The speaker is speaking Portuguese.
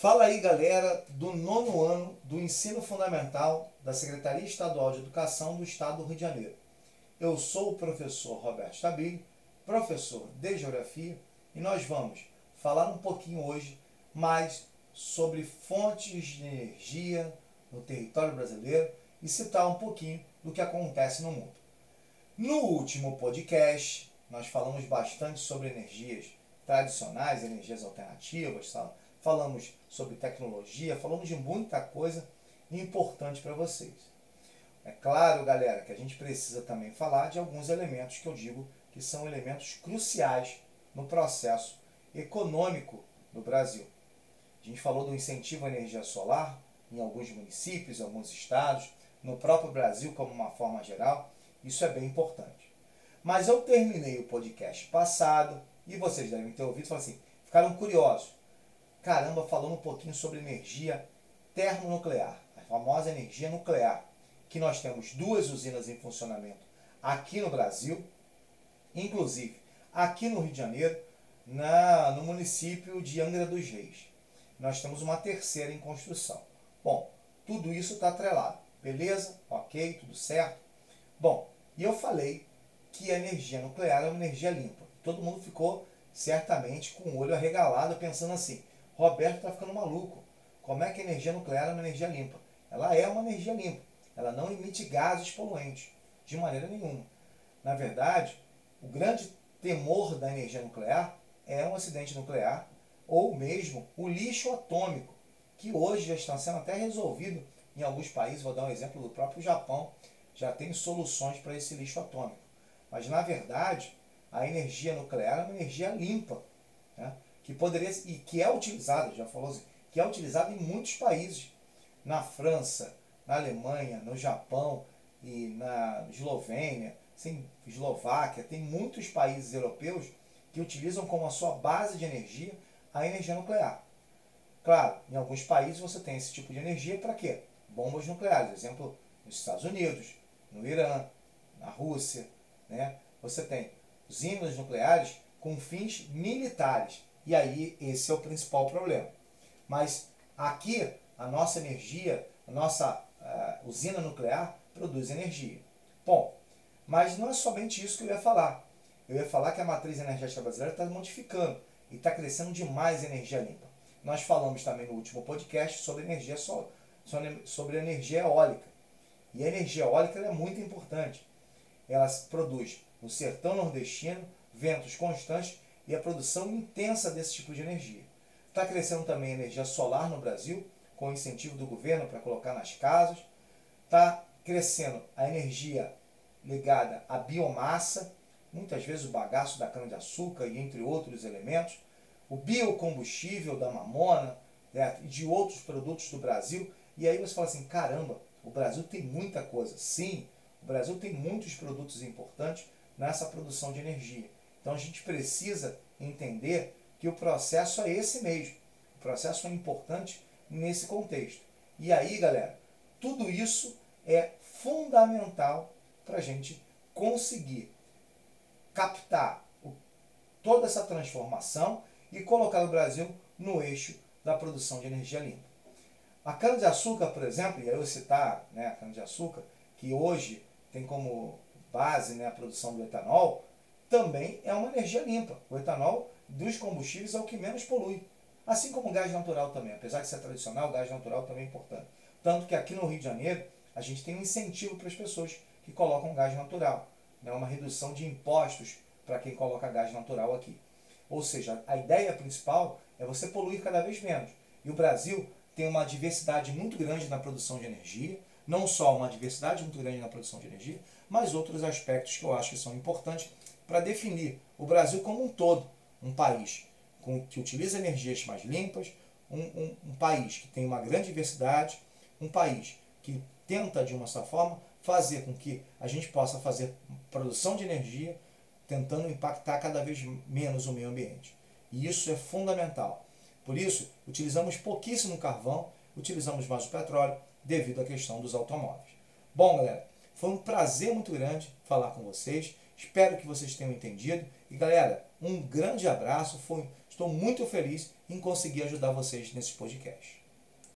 Fala aí, galera, do nono ano do ensino fundamental da Secretaria Estadual de Educação do Estado do Rio de Janeiro. Eu sou o professor Roberto Stabile, professor de Geografia, e nós vamos falar um pouquinho hoje mais sobre fontes de energia no território brasileiro e citar um pouquinho do que acontece no mundo. No último podcast, nós falamos bastante sobre energias tradicionais, energias alternativas, falamos sobre tecnologia, falamos de muita coisa importante para vocês. É claro, galera, que a gente precisa também falar de alguns elementos que eu digo que são elementos cruciais no processo econômico do Brasil. A gente falou do incentivo à energia solar em alguns municípios, em alguns estados, no próprio Brasil como uma forma geral. Isso é bem importante. Mas eu terminei o podcast passado e vocês devem ter ouvido falar assim, ficaram curiosos. Caramba, falando um pouquinho sobre energia termonuclear, a famosa energia nuclear, que nós temos duas usinas em funcionamento aqui no Brasil, inclusive aqui no Rio de Janeiro, na, no município de Angra dos Reis. Nós temos uma terceira em construção. Bom, tudo isso está atrelado. Beleza? Ok, tudo certo? Bom, e eu falei que a energia nuclear é uma energia limpa. Todo mundo ficou certamente com o olho arregalado pensando assim: Roberto está ficando maluco. Como é que a energia nuclear é uma energia limpa? Ela é uma energia limpa. Ela não emite gases poluentes, de maneira nenhuma. Na verdade, o grande temor da energia nuclear é um acidente nuclear ou mesmo o lixo atômico, que hoje já está sendo até resolvido em alguns países. Vou dar um exemplo do próprio Japão, já tem soluções para esse lixo atômico. Mas na verdade, a energia nuclear é uma energia limpa, né? Que poderia e que é utilizada, já falou assim, que é utilizada em muitos países, na França, na Alemanha, no Japão e na Eslovênia, sim, Eslováquia, tem muitos países europeus que utilizam como a sua base de energia a energia nuclear. Claro, em alguns países você tem esse tipo de energia para quê? Bombas nucleares, exemplo, nos Estados Unidos, no Irã, na Rússia, né? Você tem usinas nucleares com fins militares. E aí esse é o principal problema. Mas aqui a nossa energia, a nossa uh, usina nuclear produz energia. Bom, mas não é somente isso que eu ia falar. Eu ia falar que a matriz energética brasileira está modificando e está crescendo demais energia limpa. Nós falamos também no último podcast sobre energia solar, sobre energia eólica. E a energia eólica é muito importante. Ela produz no sertão nordestino ventos constantes e a produção intensa desse tipo de energia. Está crescendo também a energia solar no Brasil, com incentivo do governo para colocar nas casas. Está crescendo a energia ligada à biomassa, muitas vezes o bagaço da cana-de-açúcar e entre outros elementos, o biocombustível da mamona né, e de outros produtos do Brasil. E aí você fala assim, caramba, o Brasil tem muita coisa. Sim, o Brasil tem muitos produtos importantes nessa produção de energia. Então a gente precisa entender que o processo é esse mesmo. O processo é importante nesse contexto. E aí, galera, tudo isso é fundamental para a gente conseguir captar o, toda essa transformação e colocar o Brasil no eixo da produção de energia limpa. A cana-de-açúcar, por exemplo, e aí eu citar né, a cana-de-açúcar, que hoje tem como base né, a produção do etanol, também é uma energia limpa. O etanol dos combustíveis é o que menos polui. Assim como o gás natural também. Apesar de ser tradicional, o gás natural também é importante. Tanto que aqui no Rio de Janeiro, a gente tem um incentivo para as pessoas que colocam gás natural. Né? Uma redução de impostos para quem coloca gás natural aqui. Ou seja, a ideia principal é você poluir cada vez menos. E o Brasil tem uma diversidade muito grande na produção de energia, não só uma diversidade muito grande na produção de energia, mas outros aspectos que eu acho que são importantes para definir o Brasil como um todo, um país com, que utiliza energias mais limpas, um, um, um país que tem uma grande diversidade, um país que tenta, de uma certa forma, fazer com que a gente possa fazer produção de energia, tentando impactar cada vez menos o meio ambiente. E isso é fundamental. Por isso, utilizamos pouquíssimo carvão, utilizamos mais o petróleo, devido à questão dos automóveis. Bom, galera, foi um prazer muito grande falar com vocês. Espero que vocês tenham entendido. E, galera, um grande abraço. Foi, estou muito feliz em conseguir ajudar vocês nesse podcast.